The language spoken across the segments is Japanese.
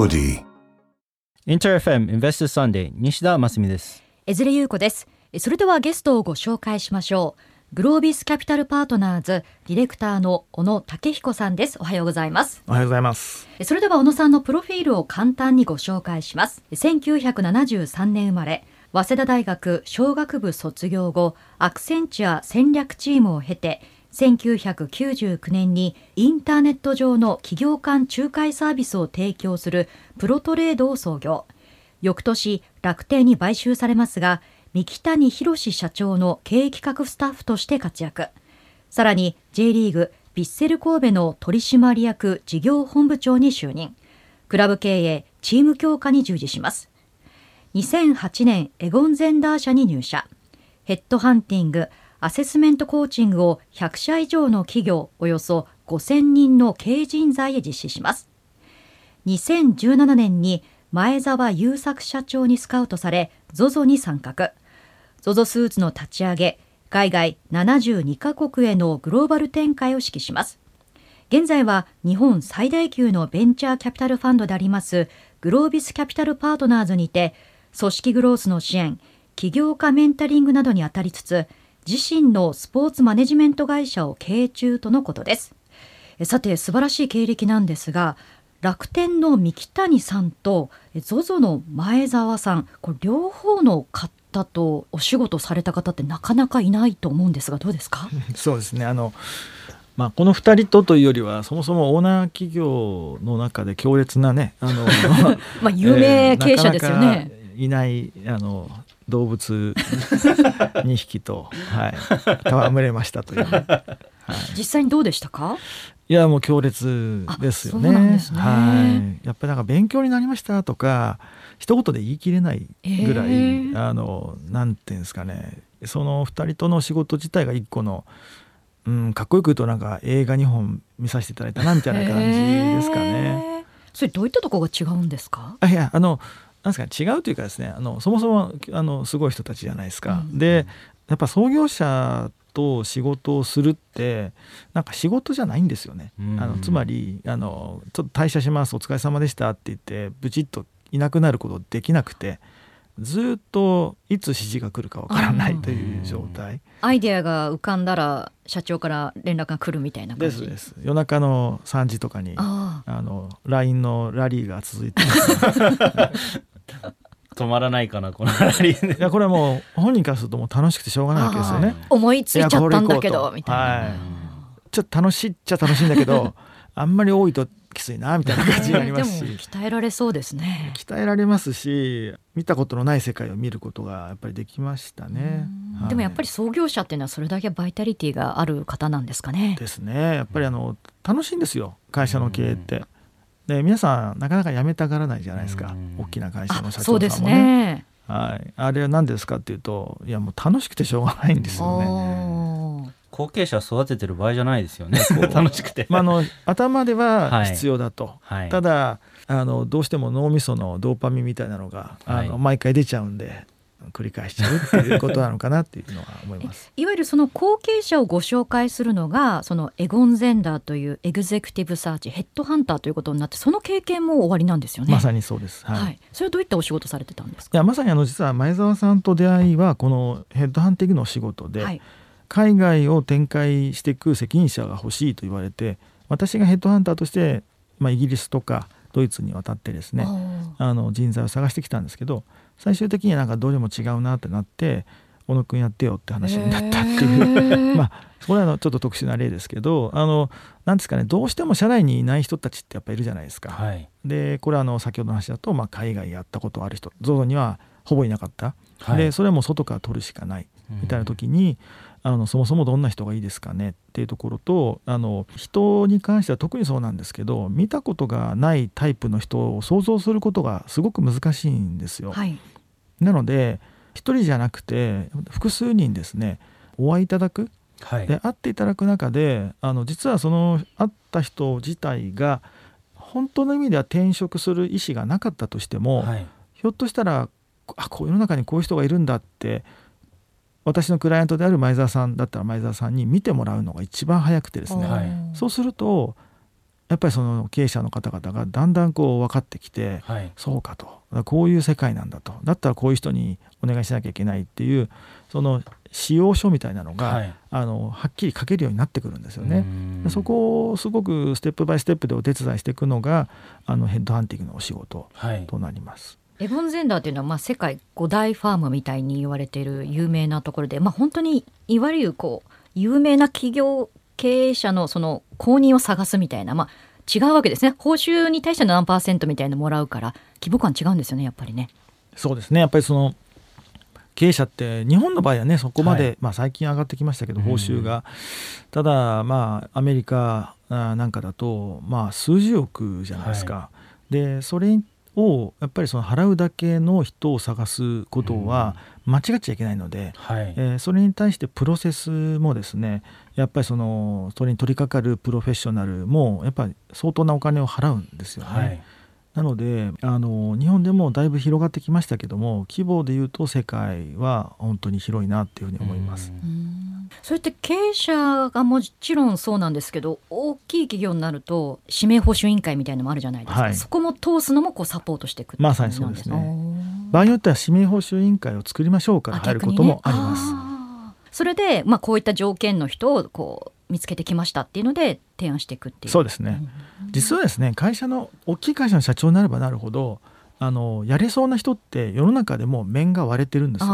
Melody. インター FM インベストサンデー西田真澄です。江連優子です。それではゲストをご紹介しましょう。グロービスキャピタルパートナーズディレクターの小野武彦さんです。おはようございます。おはようございます。それでは小野さんのプロフィールを簡単にご紹介します。1973年生まれ早稲田大学商学部卒業後アクセンチュア戦略チームを経て1999年にインターネット上の企業間仲介サービスを提供するプロトレードを創業。翌年楽天に買収されますが三木谷博社長の経営企画スタッフとして活躍。さらに J リーグヴィッセル神戸の取締役事業本部長に就任。クラブ経営チーム強化に従事します。2008年エゴンゼンダー社に入社。ヘッドハンティングアセスメントコーチングを100社以上の企業およそ5000人の経営人材へ実施します。2017年に前澤友作社長にスカウトされ ZOZO に参画。ZOZO スーツの立ち上げ海外72カ国へのグローバル展開を指揮します。現在は日本最大級のベンチャーキャピタルファンドでありますグロービスキャピタルパートナーズにて組織グロースの支援起業家メンタリングなどに当たりつつ自身のスポーツマネジメント会社を経営中とのことです。えさて素晴らしい経歴なんですが楽天の三木谷さんとえ ZOZO の前澤さんこれ両方の方とお仕事された方ってなかなかいないと思うんですがどうですか？そうですね。あのまあこの二人とというよりはそもそもオーナー企業の中で強烈なねあの まあ有名経営者ですよね、えーなかなかいないあの動物2匹と はい戯れましたというね、はい。実際にどうでしたか？いやもう強烈ですよね。ねはい。やっぱりなんか勉強になりましたとか一言で言い切れないぐらい、えーあのなんていうんですかねその二人との仕事自体が一個の、うん、かっこよく言うとなんか映画2本見させていただいたなみたいな感じですかね。へーそれどういったところが違うんですか？あいやあのなんですか違うというかですねあのそもそもあのすごい人たちじゃないですか。うんでやっぱ創業者と仕事をするってなんか仕事じゃないんですよね。うんあのつまりあのちょっと退社しますお疲れ様でしたって言ってブチッといなくなることできなくてずっといつ指示が来るかわからないという状態。アイデアが浮かんだら社長から連絡が来るみたいな感じ？ですです。夜中の3時とかにああ。の LINE のラリーが続いて。止まらないかなこのラリーで。いやこれはもう本人からするともう楽しくてしょうがないわけですよね。あ思いついちゃったんだけどみたいな、はい。ちょっと楽しいっちゃ楽しいんだけど あんまり多いときついなみたいな感じになりますし。でも鍛えられそうですね。鍛えられますし見たことのない世界を見ることがやっぱりできましたね。はい。でもやっぱり創業者っていうのはそれだけバイタリティがある方なんですかね。ですね。やっぱりあの楽しいんですよ会社の経営って。で皆さんなかなか辞めたがらないじゃないですか。うん。大きな会社のあ社長さんもね。そうですね。はい、あれは何ですかっていうといやもう楽しくてしょうがないんですよね。後継者育ててる場合じゃないですよね 楽しくて、まあ、あの頭でははい必要だと、はい、ただあのどうしても脳みそのドーパミンみたいなのが、あのはい毎回出ちゃうんで繰り返しちゃうっていうことなのかなっていうのは思います。いわゆるその後継者をご紹介するのがそのエゴン・ゼンダーというエグゼクティブサーチヘッドハンターということになってその経験も終わりなんですよね。まさにそうです。はい。はいい、それはどういったお仕事されてたんですか？やまさにあの実は前澤さんと出会いはこのヘッドハンティングのお仕事で、はい、海外を展開していく責任者が欲しいと言われて私がヘッドハンターとして、まあ、イギリスとかドイツに渡ってですねああの人材を探してきたんですけど最終的にはなんかどれも違うなってなって小野くんやってよってー話になったっていう、まあこれはちょっと特殊な例ですけどあのなんですかねどうしても社内にいない人たちってやっぱいるじゃないですか。はい。でこれはあの先ほどの話だと、まあ、海外やったことある人 ZOZO にはほぼいなかった、はい。でそれはもう外から取るしかない。みたいな時に、あのそもそもどんな人がいいですかねっていうところとあの人に関しては特にそうなんですけど見たことがないタイプの人を想像することがすごく難しいんですよ。はい、なので一人じゃなくて複数人ですねお会いいただく。はい。で会っていただく中であの実はその会った人自体が本当の意味では転職する意思がなかったとしても、はい。ひょっとしたらあこう世の中にこういう人がいるんだって私のクライアントである前澤さんだったら前澤さんに見てもらうのが一番早くてですね、はい。そうするとやっぱりその経営者の方々がだんだんこう分かってきて、はい。そうかと。こういう世界なんだと。だったらこういう人にお願いしなきゃいけないっていうその使用書みたいなのが、はい。あのはっきり書けるようになってくるんですよね。そこをすごくステップバイステップでお手伝いしていくのがあのヘッドハンティングのお仕事はい。となります。エボンゼンダーっていうのは、まあ、世界五大ファームみたいに言われている有名なところで、まあ、本当にいわゆるこう有名な企業経営者のその公認を探すみたいな、まあ、違うわけですね。報酬に対しての何パーセントみたいなのもらうから規模感違うんですよねやっぱりね。そうですね。やっぱりその経営者って日本の場合はねそこまで、はい。まあ、最近上がってきましたけどうん。報酬が、ただまあアメリカあなんかだとまあ数十億じゃないですか、でそれをやっぱりその払うだけの人を探すことは間違っちゃいけないので、はいえーそれに対してプロセスもですねやっぱりそのそれに取り掛かるプロフェッショナルもやっぱり相当なお金を払うんですよね。はいなのであの日本でもだいぶ広がってきましたけども規模でいうと世界は本当に広いなっていうふうに思います。それって経営者がもちろんそうなんですけど大きい企業になると指名報酬委員会みたいのもあるじゃないですか、はい。そこも通すのもこうサポートしていくまさにそうですね。ね場合によっては指名報酬委員会を作りましょうから入ることもあります。あそれで、まあ、こういった条件の人をこう見つけてきましたっていうので提案していくっていう。そうですね、実はですね会社の大きい会社の社長になればなるほどあのやれそうな人って世の中でもう面が割れてるんですよ。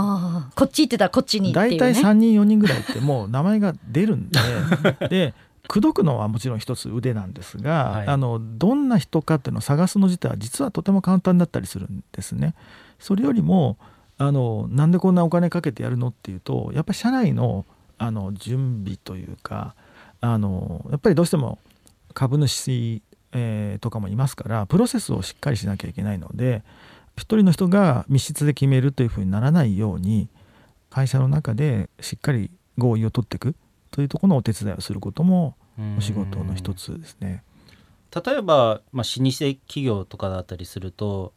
こっち行ってたらこっちに大体3人4人ぐらいってもう名前が出るんで で口説くのはもちろん一つ腕なんですが、はいあのどんな人かっていうのを探すの自体は実はとても簡単だったりするんですね。それよりもあのなんでこんなお金かけてやるのっていうとやっぱり社内のあの準備というかあのやっぱりどうしても株主、えーとかもいますからプロセスをしっかりしなきゃいけないので一人の人が密室で決めるというふうにならないように会社の中でしっかり合意を取っていくというところのお手伝いをすることもお仕事の一つですね。例えば、まあ、老舗企業とかだったりすると、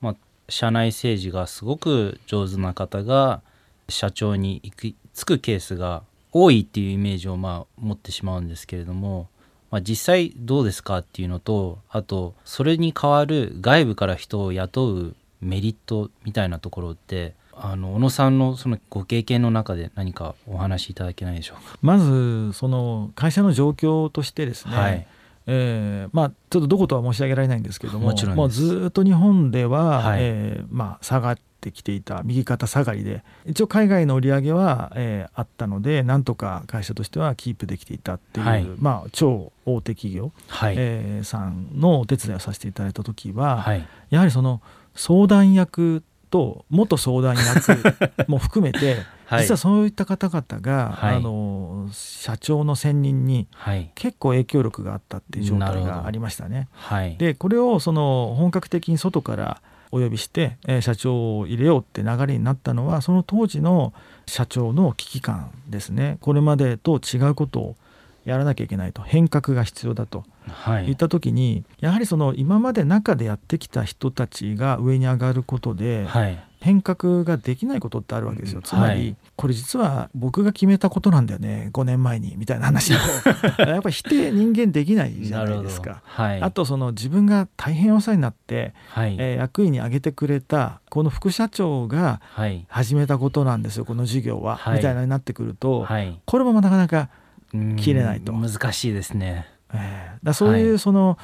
まあ、社内政治がすごく上手な方が社長に行くつくケースが多いっていうイメージをまあ持ってしまうんですけれども、まあ、実際どうですかっていうのとあとそれに代わる外部から人を雇うメリットみたいなところってあの小野さんのそのご経験の中で何かお話しいただけないでしょうか？まずその会社の状況としてですね、はい。えーまあ、ちょっとどことは申し上げられないんですけれどももちろんです。もうずっと日本では、はい。えーまあ、下がってきていた右肩下がりで一応海外の売り上げは、えーあったのでなんとか会社としてはキープできていたっていう、はい。まあ、超大手企業、はい、えーさんのお手伝いをさせていただいた時は、はい。やはりその相談役と元相談役 も含めて、はい。実はそういった方々が、はい。あの社長の選任にはい。結構影響力があったっていう状態がありましたね。はい。でこれをその本格的に外からお呼びして、えー社長を入れようって流れになったのはその当時の社長の危機感ですね。これまでと違うことをやらなきゃいけないと。変革が必要だと。はい。言った時にやはりその今まで中でやってきた人たちが上に上がることではい変革ができないことってあるわけですよ。つまり、はい。これ実は僕が決めたことなんだよね5年前にみたいな話。を やっぱり否定人間できないじゃないですか。はい。あとその自分が大変お世話になって、はい、えー役員に挙げてくれたこの副社長がはい。始めたことなんですよこの事業は、はい。みたいなのになってくると、はい。これもなかなかうん。切れないと。難しいですねえーだそういうその、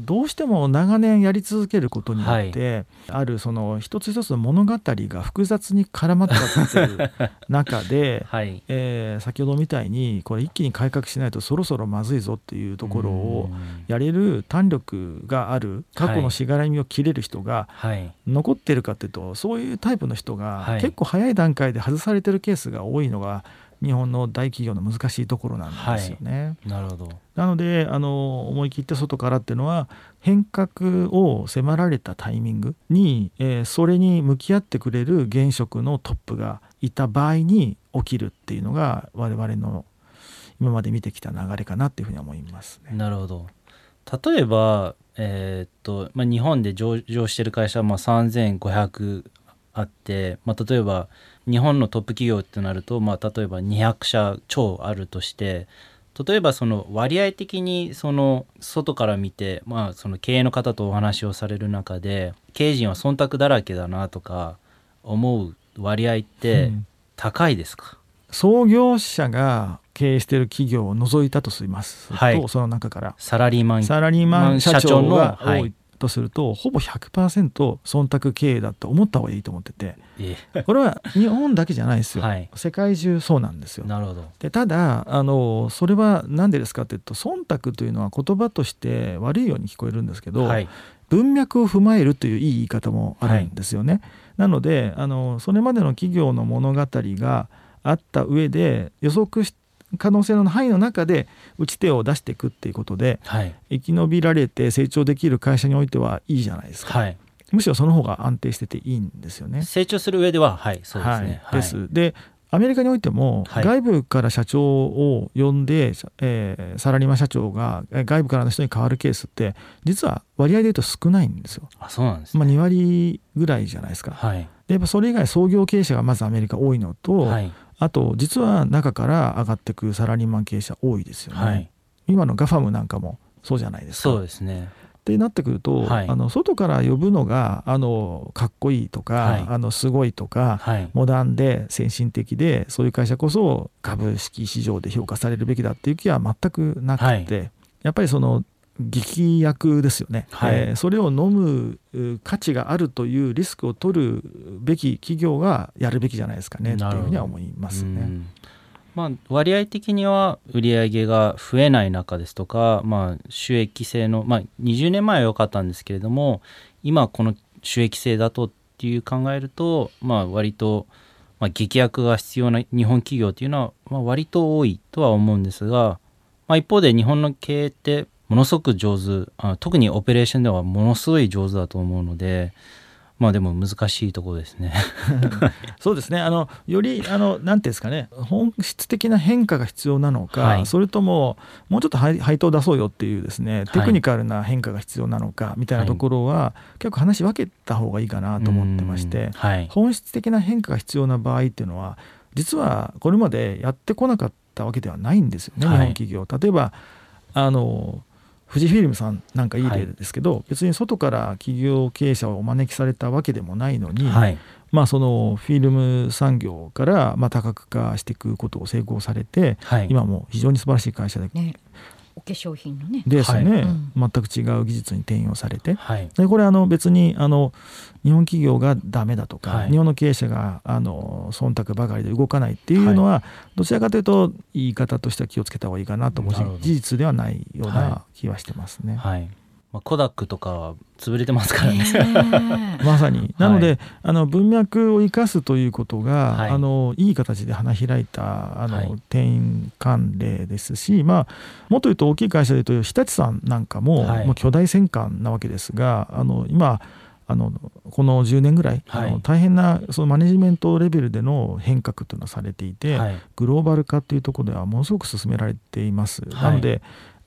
どうしても長年やり続けることによって、あるその一つ一つの物語が複雑に絡まっちゃってる中で、はい。えー先ほどみたいにこれ一気に改革しないとそろそろまずいぞっていうところをうんやれる胆力がある過去のしがらみを切れる人がはい。残ってるかっていうとそういうタイプの人がはい。結構早い段階で外されてるケースが多いのが日本の大企業の難しいところなんですよね。なるほどなのであの思い切って外からっていうのは変革を迫られたタイミングに、えーそれに向き合ってくれる現職のトップがいた場合に起きるっていうのが我々の今まで見てきた流れかなっていうふうに思いますね。なるほど例えばえーっと、まあ、日本で上場してる会社はまあ3500あって、まあ、例えば日本のトップ企業ってなると、まあ、例えば200社超あるとして例えばその割合的にその外から見て、まあ、その経営の方とお話をされる中で経営陣は忖度だらけだなとか思う割合って高いですか、うん、創業者が経営している企業を除いたとします。はい、とその中から。サラリーマンサラリーマン社長が多いとすると、ほぼ100%忖度経営だと思った方がいいと思ってて、これは日本だけじゃないですよ、はい、世界中そうなんですよ。なるほど。でただあのそれは何でですかっていうと忖度というのは言葉として悪いように聞こえるんですけど、はい、文脈を踏まえるといういい言い方もあるんですよね。はい、なのであのそれまでの企業の物語があった上で予測し可能性の範囲の中で打ち手を出していくっていうことで、はい、生き延びられて成長できる会社においてはいいじゃないですか、はい、むしろその方が安定してていいんですよね。成長する上でははいそうですね。はい、です。でアメリカにおいても、外部から社長を呼んで、えー、サラリーマン社長が外部からの人に変わるケースって実は割合でいうと少ないんですよ。あそうなんです、ね、まあ、2割ぐらいじゃないですか。はい、でやっぱそれ以外創業経営者がまずアメリカ多いのと、はい、あと実は中から上がってくサラリーマン経営者多いですよね、はい、今のガファムなんかもそうじゃないですか。そうですね。ってなってくると、はい、あの外から呼ぶのがあのかっこいいとか、はい、あのすごいとか、はい、モダンで先進的でそういう会社こそ株式市場で評価されるべきだっていう気は全くなくて、やっぱりその劇薬ですよね、はい、えー、それを飲む価値があるというリスクを取るべき企業がやるべきじゃないですかね。というふうには思いますね。まあ、割合的には売上が増えない中ですとか、まあ、収益性の、まあ、20年前は良かったんですけれども今この収益性だとっていう考えると、まあ、割と、まあ、劇薬が必要な日本企業っていうのは、まあ、割と多いとは思うんですが、まあ、一方で日本の経営ってものすごく上手。あ特にオペレーションではものすごい上手だと思うのでまあでも難しいところですね。そうですね。あのよりあのなんていうんですかね。本質的な変化が必要なのか、はい、それとももうちょっと配当を出そうよっていうですねテクニカルな変化が必要なのかみたいなところは、はい、結構話分けた方がいいかなと思ってまして、はい、本質的な変化が必要な場合っていうのは実はこれまでやってこなかったわけではないんですよね、日本企業。例えばあの富士フィルムさんなんかいい例ですけど、はい、別に外から企業経営者をお招きされたわけでもないのに、はい、まあ、そのフィルム産業からまあ多角化していくことを成功されて、はい、今も非常に素晴らしい会社で、ね、お化粧品のね。ですね、全く違う技術に転用されて、はい、でこれあの別にあの日本企業がダメだとか、はい、日本の経営者があの忖度ばかりで動かないっていうのは、どちらかというと言い方としては気をつけた方がいいかなと思うし事実ではないような気はしてますね。はいまあ、コダックとかは潰れてますからね。まさに。なので、はい、あの文脈を生かすということが、はい、あのいい形で花開いたあの、はい、転換例ですし、まあもっと言うと大きい会社で言うと日立さんなんかも、はい、もう巨大戦艦なわけですが、あの今。あのこの10年ぐらい、はい、あの大変なそのマネジメントレベルでの変革というのをされていて、はい、グローバル化というところではものすごく進められています。なので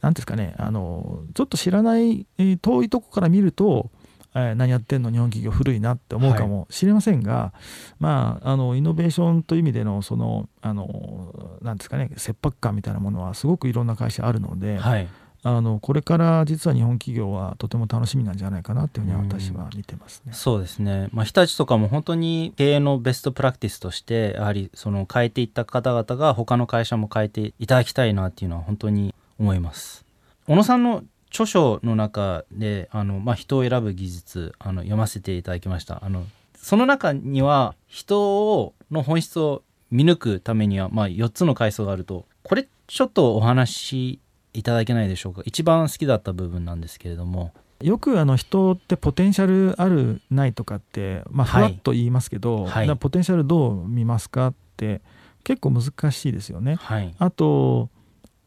何ですかねあのちょっと知らない、えー、遠いとこから見ると、えー、何やってんの日本企業古いなって思うかもしれませんが、はい、まああのイノベーションという意味でのそのあのなんですかね切迫感みたいなものはすごくいろんな会社あるので。はいあのこれから実は日本企業はとても楽しみなんじゃないかなというふうに私は見てますね。うそうですね、まあ、日立とかも本当に経営のベストプラクティスとしてやはりその変えていった方々が他の会社も変えていただきたいなっていうのは本当に思います。小野さんの著書の中であの、まあ、人を選ぶ技術あの読ませていただきました。あのその中には人をの本質を見抜くためには、まあ、4つの階層があると。これちょっとお話しいただけないでしょうか？一番好きだった部分なんですけれども。よくあの人ってポテンシャルあるないとかって、まあ、ふわっと言いますけど、はい、ポテンシャルどう見ますかって結構難しいですよね。はい、あと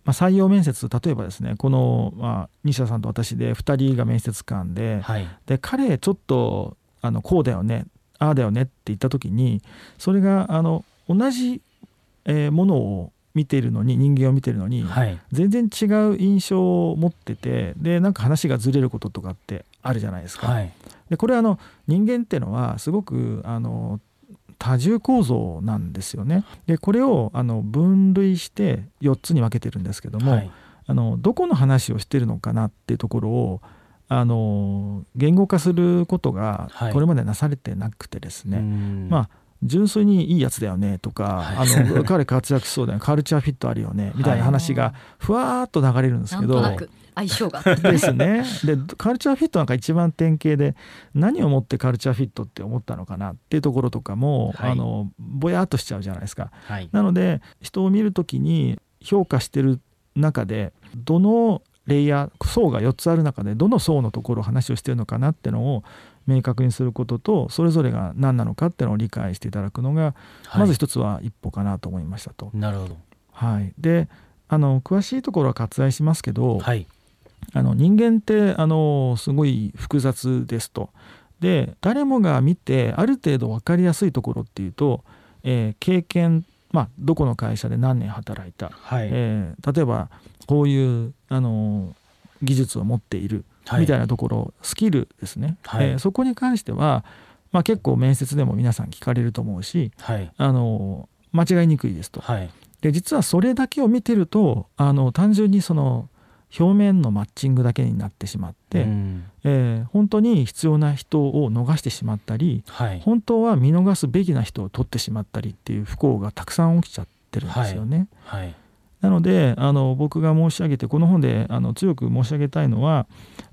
まあ、採用面接例えばですねこの、まあ、西田さんと私で2人が面接官ではい、で彼ちょっとあのこうだよねああだよねって言った時にそれがあの同じ、えー、ものを見ているのに人間を見てるのに、はい、全然違う印象を持っててでなんか話がずれることとかってあるじゃないですか。はい、でこれあの人間っていうのはすごくあの多重構造なんですよね。でこれをあの分類して4つに分けてるんですけども、はい。あのどこの話をしてるのかなっていうところをあの言語化することがはい。これまでなされてなくてですね、うん。まあ純粋にいいやつだよねとか、はい。あの彼活躍しそうだよねカルチャーフィットあるよねみたいな話がふわーっと流れるんですなけど。相性が。ですね。でカルチャーフィットなんか一番典型で何をもってカルチャーフィットって思ったのかなっていうところとかも、はい。あのぼやっとしちゃうじゃないですか。はい。なので人を見るときに評価してる中でどのレイヤー層が4つある中でどの層のところを話をしてるのかなってのを明確にすることとそれぞれが何なのかっていうのを理解していただくのが、はい。まず一つは一歩かなと思いましたと。なるほど。はい、であの詳しいところは割愛しますけど、はいあの人間ってあのすごい複雑ですと。で誰もが見てある程度分かりやすいところっていうと、えー経験、まあ、どこの会社で何年働いた、はい。えー例えばこういうあの技術を持っているはい。みたいなところ、スキルですね、はい。えーそこに関しては、まあ、結構面接でも皆さん聞かれると思うしはい。あの間違いにくいですと。はい。で実はそれだけを見てるとあの単純にその表面のマッチングだけになってしまって、うん。えー本当に必要な人を逃してしまったりはい。本当は見逃すべきな人を取ってしまったりっていう不幸がたくさん起きちゃってるんですよね。はい。なのであの僕が申し上げてこの本であの強く申し上げたいのは、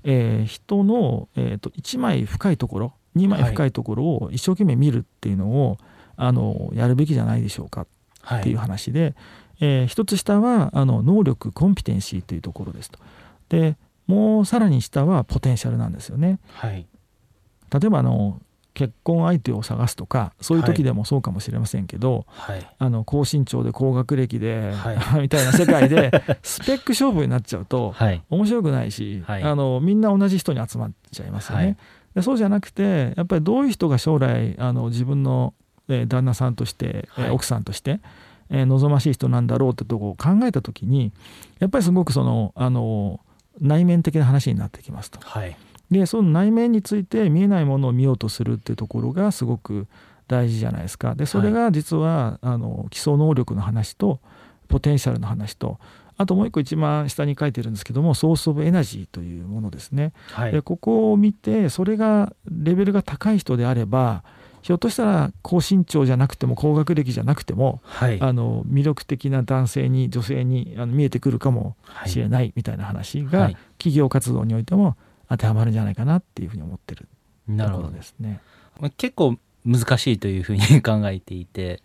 えー人の、えーと1枚深いところ2枚深いところを一生懸命見るっていうのを、あのやるべきじゃないでしょうかはいっていう話で、えー一つ下はあの能力コンピテンシーというところですと。でもうさらに下はポテンシャルなんですよね。はい。例えばあの結婚相手を探すとかそういう時でもそうかもしれませんけど、はい。あの高身長で高学歴で、は みたいな世界でスペック勝負になっちゃうとはい。面白くないし、はい。あのみんな同じ人に集まっちゃいますよね。はい。でそうじゃなくてやっぱりどういう人が将来あの自分の、えー旦那さんとして、奥さんとして、えー望ましい人なんだろうってとこを考えた時にやっぱりすごくそのあの内面的な話になってきますと。はいでその内面について見えないものを見ようとするっていうところがすごく大事じゃないですか。でそれが実は、あの基礎能力の話とポテンシャルの話とあともう一個一番下に書いてるんですけどもソース・オブ・エナジーというものですね。はいでここを見てそれがレベルが高い人であればひょっとしたら高身長じゃなくても高学歴じゃなくてもはい。あの魅力的な男性に女性にあの見えてくるかもはい。しれないみたいな話が、はい。企業活動においても当てはまるんじゃないかなっていうふうに思ってるところなるほど。ですね。まあ結構難しいというふうに考えていて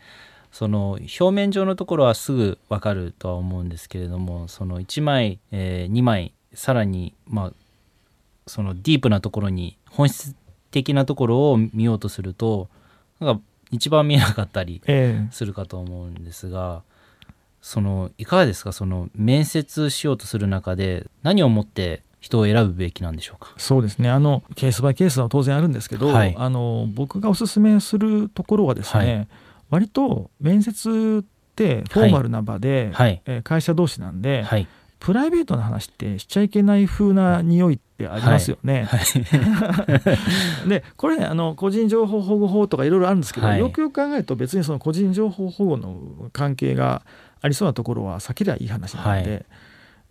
その表面上のところはすぐ分かるとは思うんですけれどもその1枚、え2枚さらにまあそのディープなところに本質的なところを見ようとするとなんか一番見えなかったりえするかと思うんですがそのいかがですか？その面接しようとする中で何をもって人を選ぶべきなんでしょうか？えそうですね。あのケースバイケースは当然あるんですけど、はい。あの僕がおすすめするところはですね、はい。割と面接ってフォーマルな場で、はい。えー会社同士なんで、はいプライベートな話ってしちゃいけない風な匂いってありますよね。でこれあの個人情報保護法とかいろいろあるんですけど、はい。よくよく考えると別にその個人情報保護の関係がありそうなところは避けりゃいい話なので、はい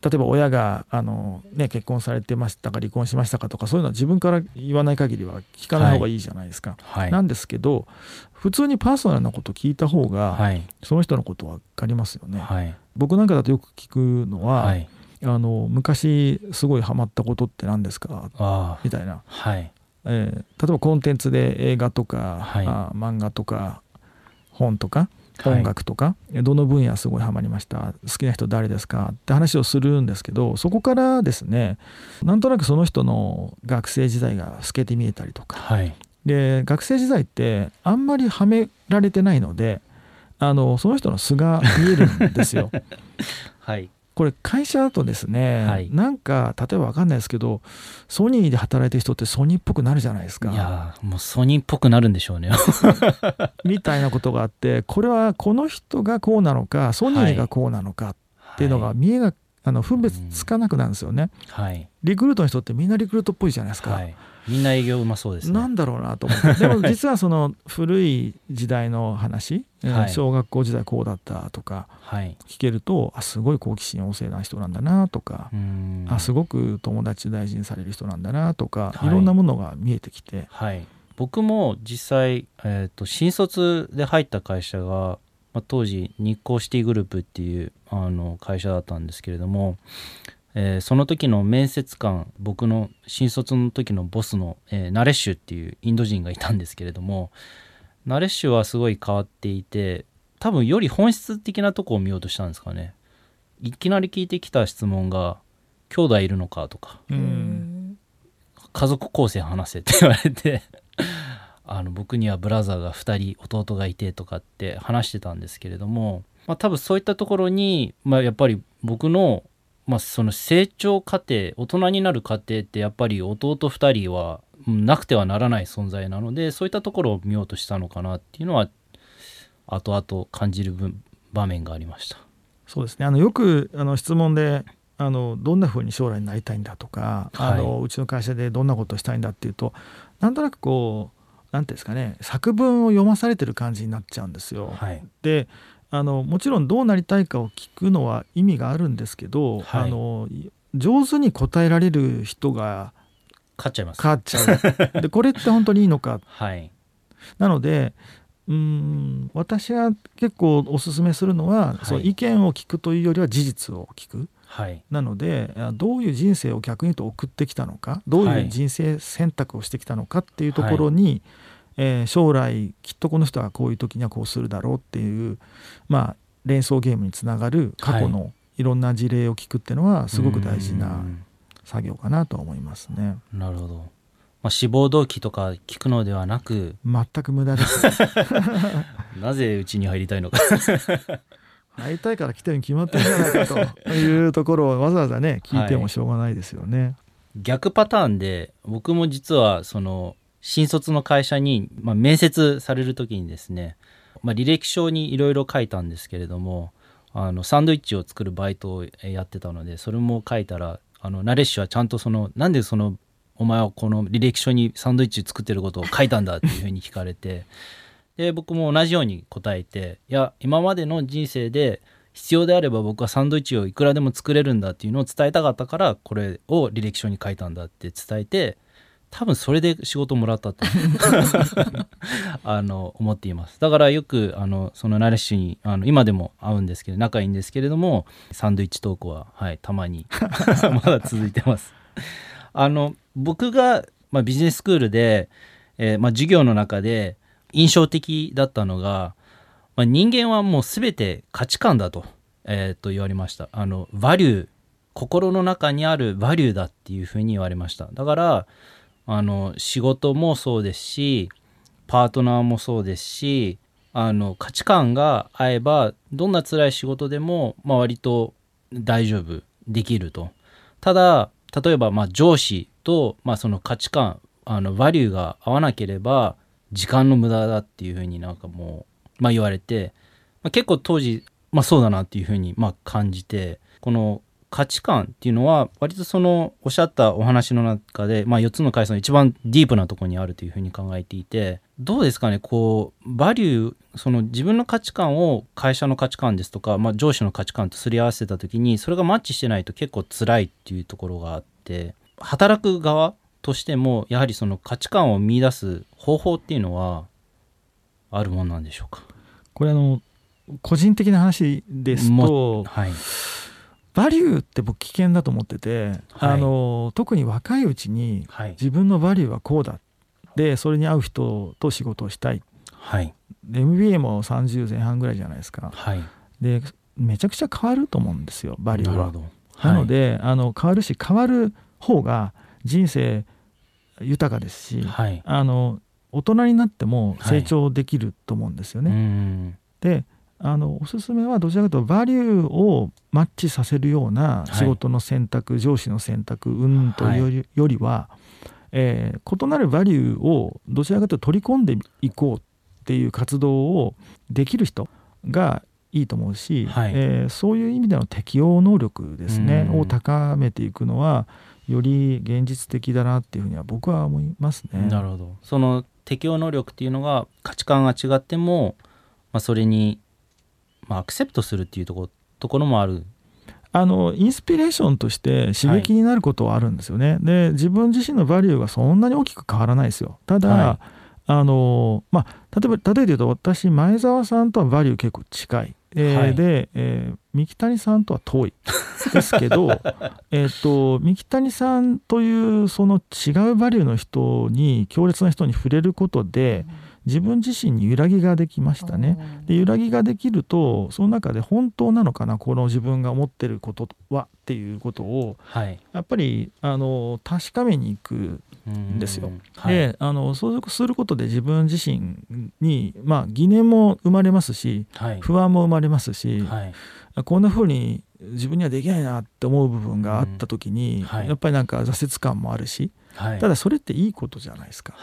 例えば親があの、ね、結婚されてましたか離婚しましたかとかそういうのは自分から言わない限りは聞かない方がいいじゃないですか。はい。なんですけど普通にパーソナルなこと聞いた方が、はい。その人のこと分かりますよね。はい。僕なんかだとよく聞くのは、はい。あの昔すごいハマったことって何ですか？みたいな、はい。えー例えばコンテンツで映画とか、はい。あ漫画とか本とかはい音楽とか、えどの分野すごいハマりました？好きな人誰ですか？って話をするんですけどそこからですねなんとなくその人の学生時代が透けて見えたりとか。はい。で学生時代ってあんまりはめられてないのであのその人の素が見えるんですよ。はいこれ会社だとですね、はい。なんか例えば分かんないですけどソニーで働いてる人ってソニーっぽくなるじゃないですか。いやーもうソニーっぽくなるんでしょうね。みたいなことがあってこれはこの人がこうなのかソニーがこうなのかっていうのが見えなあの分別つかなくなるんですよね、はい。リクルートの人ってみんなリクルートっぽいじゃないですか、はいみんな営業うまそうですね。なんだろうなと思って。でも実はその古い時代の話、え ーはい。小学校時代こうだったとかはい。聞けるとあすごい好奇心旺盛な人なんだなとかう、ん。あすごく友達大事にされる人なんだなとか、はい。い、ろんなものが見えてきて、はい。僕も実際、えー、と新卒で入った会社が、まあ、当時日光シティグループっていうあの会社だったんですけれども、えーその時の面接官僕の新卒の時のボスの、えーナレッシュっていうインド人がいたんですけれどもナレッシュはすごい変わっていて多分より本質的なとこを見ようとしたんですかねいきなり聞いてきた質問が「兄弟いるのか?」とかうん家族構成話せって言われて あの僕にはブラザーが2人弟がいてとかって話してたんですけれども、まあ、多分そういったところに、まあ、やっぱり僕の,、まあその成長過程大人になる過程ってやっぱり弟2人はうんなくてはならない存在なのでそういったところを見ようとしたのかなっていうのは後々感じる分場面がありました。そうですねあのよくあの質問であのどんな風に将来になりたいんだとか、あのうちの会社でどんなことをしたいんだっていうとなんとなくこうなんていうんですかね作文を読まされてる感じになっちゃうんですよ。はい、であのもちろんどうなりたいかを聞くのは意味があるんですけど、はい。あの上手に答えられる人が勝っちゃいます。変わっちゃう。でこれって本当にいいのか。はい、なのでうーん私が結構おすすめするのは、い。その意見を聞くというよりは事実を聞く。はい、なのであどういう人生を逆に言うと送ってきたのかどうはい。いう人生選択をしてきたのかっていうところに、えー将来きっとこの人はこういう時にはこうするだろうっていう、まあ、連想ゲームにつながる過去のいろんな事例を聞くっていうのはすごく大事うなん作業かなと思いますね。なるほど、まあ、志望動機とか聞くのではなく全く無駄です。なぜうちに入りたいのか会いたいから来てるに決まってるんじゃないかというところをわざわざね聞いてもしょうがないですよね。逆パターンで僕も実はその新卒の会社に、まあ、面接される時にですね、まあ、履歴書にいろいろ書いたんですけれどもあのサンドイッチを作るバイトをやってたのでそれも書いたらあのナレッシュはちゃんとそのなんでそのお前はこの履歴書にサンドイッチ作ってることを書いたんだっていうふうに聞かれて で僕も同じように答えていや今までの人生で必要であれば僕はサンドイッチをいくらでも作れるんだっていうのを伝えたかったからこれを履歴書に書いたんだって伝えて多分それで仕事もらったと。あの思っています。だからよくあのそのナレッシュにあの今でも会うんですけど仲いいんですけれどもサンドイッチトークは、はい、たまに まだ続いてます。あの僕が、まあ、ビジネススクールで、えーまあ、授業の中で印象的だったのが、まあ、人間はもう全て価値観だと,、えーと言われました。あのバリュー心の中にあるバリューだっていうふうに言われました。だからあの仕事もそうですしパートナーもそうですしあの価値観が合えばどんな辛い仕事でも、まあ、割と大丈夫できると。ただ例えばま上司と、まあ、その価値観あのバリューが合わなければ時間の無駄だっていうふうになんかもう、まあ、言われて、まあ、結構当時、まあ、そうだなっていうふうにま感じてこの価値観っていうのは割とそのおっしゃったお話の中で、まあ、4つの階層の一番ディープなところにあるというふうに考えていてどうですかねこうバリューその自分の価値観を会社の価値観ですとか、まあ、上司の価値観とすり合わせた時にそれがマッチしてないと結構辛いっていうところがあって働く側としてもやはりその価値観を見出す方法っていうのはあるもんなんでしょうか？これあの個人的な話ですともはいバリューって僕危険だと思ってて、はい。あの特に若いうちにはい。自分のバリューはこうだ。でそれに合う人と仕事をしたい。はい。で MBA も30前半ぐらいじゃないですか。はい。でめちゃくちゃ変わると思うんですよバリューはなので、あの変わるし変わる方が人生豊かですし、はい。あの大人になっても成長できると思うんですようね。ん。であのおすすめはどちらかというとバリューをマッチさせるような仕事の選択、上司の選択うんというより,、よりは、えー異なるバリューをどちらかというと取り込んでいこうっていう活動をできる人がいいと思うし、はい。えーそういう意味での適応能力ですね、うん。を高めていくのはより現実的だなっていうふうには僕は思いますね。なるほど。その適応能力っていうのが価値観が違っても、まあ、それに、まあ、アクセプトするっていうところところもある。あのインスピレーションとして刺激になることはあるんですよね。で自分自身のバリューがそんなに大きく変わらないですよ。ただ、はあのまあ、例えば例えで言うと私前澤さんとはバリュー結構近い、えーはい。で、えー三木谷さんとは遠い。ですけど えっと三木谷さんというその違うバリューの人に強烈な人に触れることで自分自身に揺らぎができましたね。で揺らぎができるとその中で本当なのかなこの自分が思ってることはっていうことをはい。やっぱりあの確かめに行くんですよ。はい、であのそうすることで自分自身に、まあ、疑念も生まれますしはい。不安も生まれますし、はい。こんな風に自分にはできないなって思う部分があった時に、んはい。やっぱりなんか挫折感もあるしはい。ただそれっていいことじゃないですか。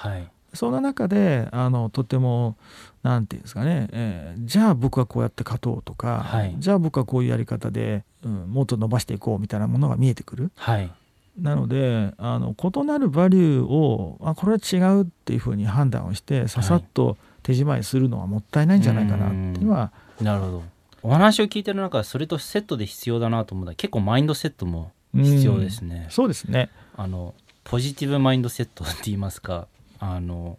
はいそんな中であのとてもなんていうんですかね、えーじゃあ僕はこうやって勝とうとか、はい。じゃあ僕はこういうやり方で、うん、もっと伸ばしていこうみたいなものが見えてくる。はい。なのであの異なるバリューをあこれは違うっていうふうに判断をしてささっと手仕舞いするのはもったいないんじゃないかなっていうのは、なるほど。お話を聞いてる中でそれとセットで必要だなと思ったら結構マインドセットも必要ですね、そうですね。あのポジティブマインドセットって言いますかあの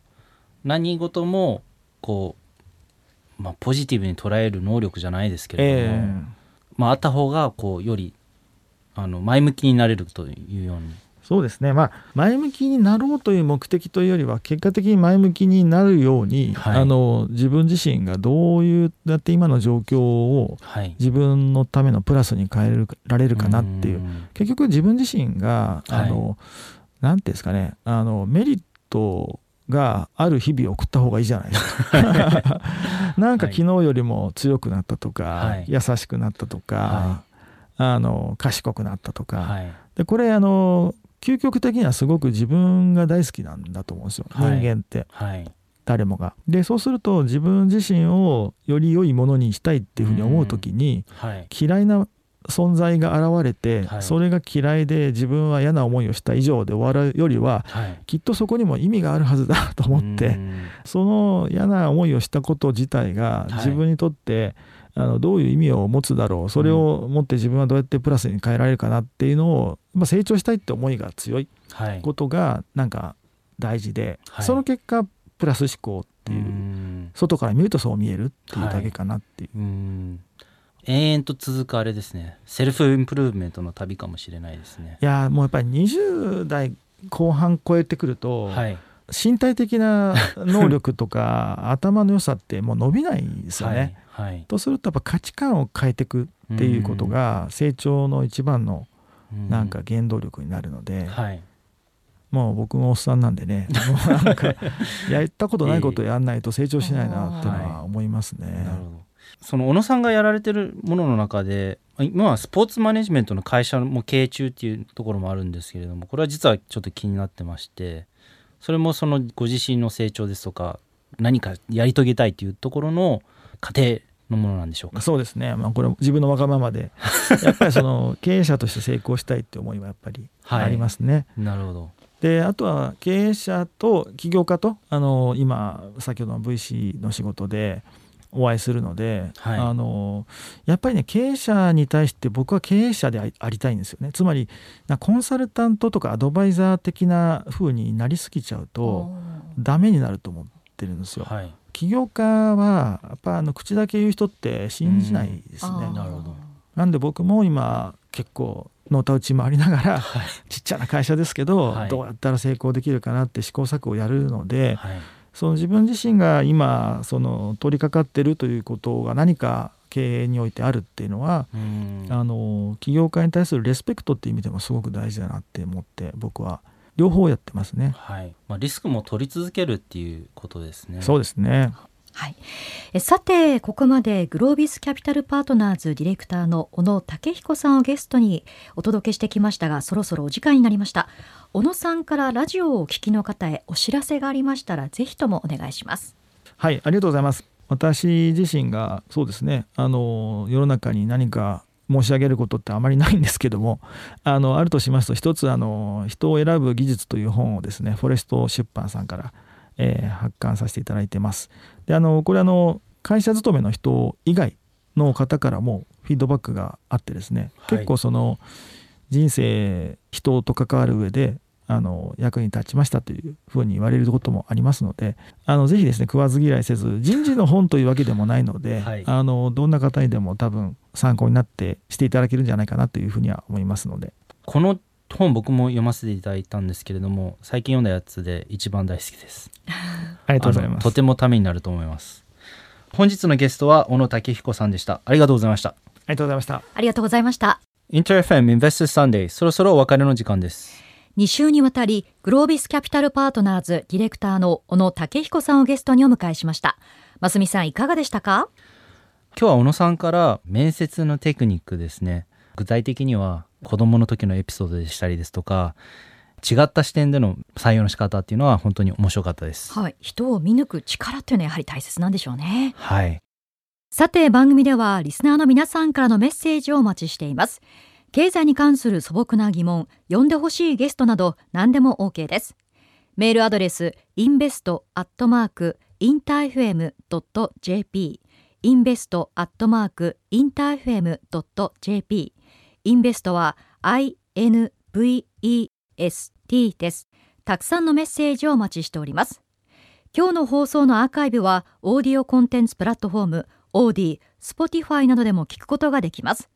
何事もこう、まあ、ポジティブに捉える能力じゃないですけれども、えまあ、あった方がこうよりあの前向きになれるというように。そうですね、まあ、前向きになろうという目的というよりは結果的に前向きになるように、はい。あの自分自身がどういうやって今の状況をはい。自分のためのプラスに変えるられるかなっていう。うん。結局自分自身があはい。の、なんていうんですかね。あのメリットがある日々を送った方がいいじゃないですか。なんかはい。昨日よりも強くなったとか、はい。優しくなったとか、はあの賢くなったとか、はい。でこれあの究極的にはすごく自分が大好きなんだと思うんですよ、はい。人間って。はい。誰もが。でそうすると自分自身をより良いものにしたいっていうふうに思う時に、はい。嫌いな存在が現れて、はい。それが嫌いで自分は嫌な思いをした以上で終わるよりははい。きっとそこにも意味があるはずだと思って、うん。その嫌な思いをしたこと自体がはい。自分にとって、あのどういう意味を持つだろうそれを持って自分はどうやってプラスに変えられるかなっていうのを、まあ、成長したいって思いが強いはい。ことがなんか大事で、はい。その結果プラス思考っていう、ん。外から見るとそう見えるっていうだけかなっていう。うん延々と続くあれですね。セルフインプルーブメントの旅かもしれないですね。いやーもうやっぱり20代後半超えてくると、はい。身体的な 能力とか頭の良さってもう伸びないですよね。はいはい。とするとやっぱ価値観を変えていくっていうことが成長の一番のうん。なんか原動力になるので、はい。もう僕もおっさんなんでね もうなんかやったことないことをやんないと成長しないなっていうのは思いますね。なるほどその小野さんがやられてるものの中で今はスポーツマネジメントの会社も経営中っていうところもあるんですけれどもこれは実はちょっと気になってましてそれもそのご自身の成長ですとか何かやり遂げたいというところの過程のものなんでしょうか？そうですね、まあ、これ自分のわがままで やっぱりその経営者として成功したいって思いはやっぱりはい。ありますね。なるほど。であとは経営者と起業家とあの今先ほどの VC の仕事でお会いするので、はい。あのやっぱりね経営者に対して僕は経営者でありたいんですよね。つまりなコンサルタントとかアドバイザー的な風になりすぎちゃうとダメになると思ってるんですよ。はい。起業家はやっぱあの口だけ言う人って信じないですね。なるほどなんで僕も今結構のたうち回りながらはい。ちっちゃな会社ですけど、はい。どうやったら成功できるかなって試行錯誤をやるので、はいその自分自身が今その取り掛かってるということが何か経営においてあるっていうのは、うんあの起業家に対するレスペクトっていう意味でもすごく大事だなって思って僕は両方やってますね。はいまあ、リスクも取り続けるっていうことですねそうですね。はい、えさてここまでグロービスキャピタルパートナーズディレクターの小野武彦さんをゲストにお届けしてきましたがそろそろお時間になりました。小野さんからラジオをお聞きの方へお知らせがありましたらぜひともお願いします。はい、ありがとうございます。私自身がそうですねあの世の中に何か申し上げることってあまりないんですけどもあのあるとしますと一つあの人を選ぶ技術という本をですねフォレスト出版さんから、えー、発刊させていただいてます。であのこれあの会社勤めの人以外の方からもフィードバックがあってですね、はい、結構その人生人と関わる上であの役に立ちましたというふうに言われることもありますのであのぜひですね食わず嫌いせず人事の本というわけでもないので、はい、あのどんな方にでも多分参考になってしていただけるんじゃないかなというふうには思いますので。この本僕も読ませていただいたんですけれども最近読んだやつで一番大好きです。ありがとうございます。とてもためになると思います。本日のゲストは小野武彦さんでした。ありがとうございました。ありがとうございました。ありがとうございました。インター FM Investors Sunday そろそろお別れの時間です。2週にわたりグロービスキャピタルパートナーズディレクターの小野武彦さんをゲストにお迎えしました。増美さんいかがでしたか？今日は小野さんから面接のテクニックですね。具体的には子供の時のエピソードでしたりですとか違った視点での採用の仕方っていうのは本当に面白かったです。はい、人を見抜く力っていうのはやはり大切なんでしょうね。はい。さて番組ではリスナーの皆さんからのメッセージをお待ちしています。経済に関する素朴な疑問、呼んでほしいゲストなど何でも OK です。メールアドレス invest.interfm.jp invest.interfm.jp invest は INVEST です。たくさんのメッセージをお待ちしております。今日の放送のアーカイブはオーディオコンテンツプラットフォーム Audee、Spotify などでも聞くことができます。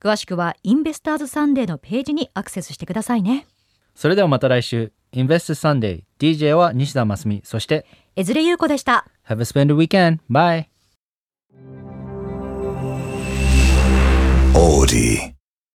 詳しくはインベスターズサンデーのページにアクセスしてくださいねそれではまた来週インベストサンデー DJ は西田真澄そして江連優子でした Have a splendid weekend bye オーディ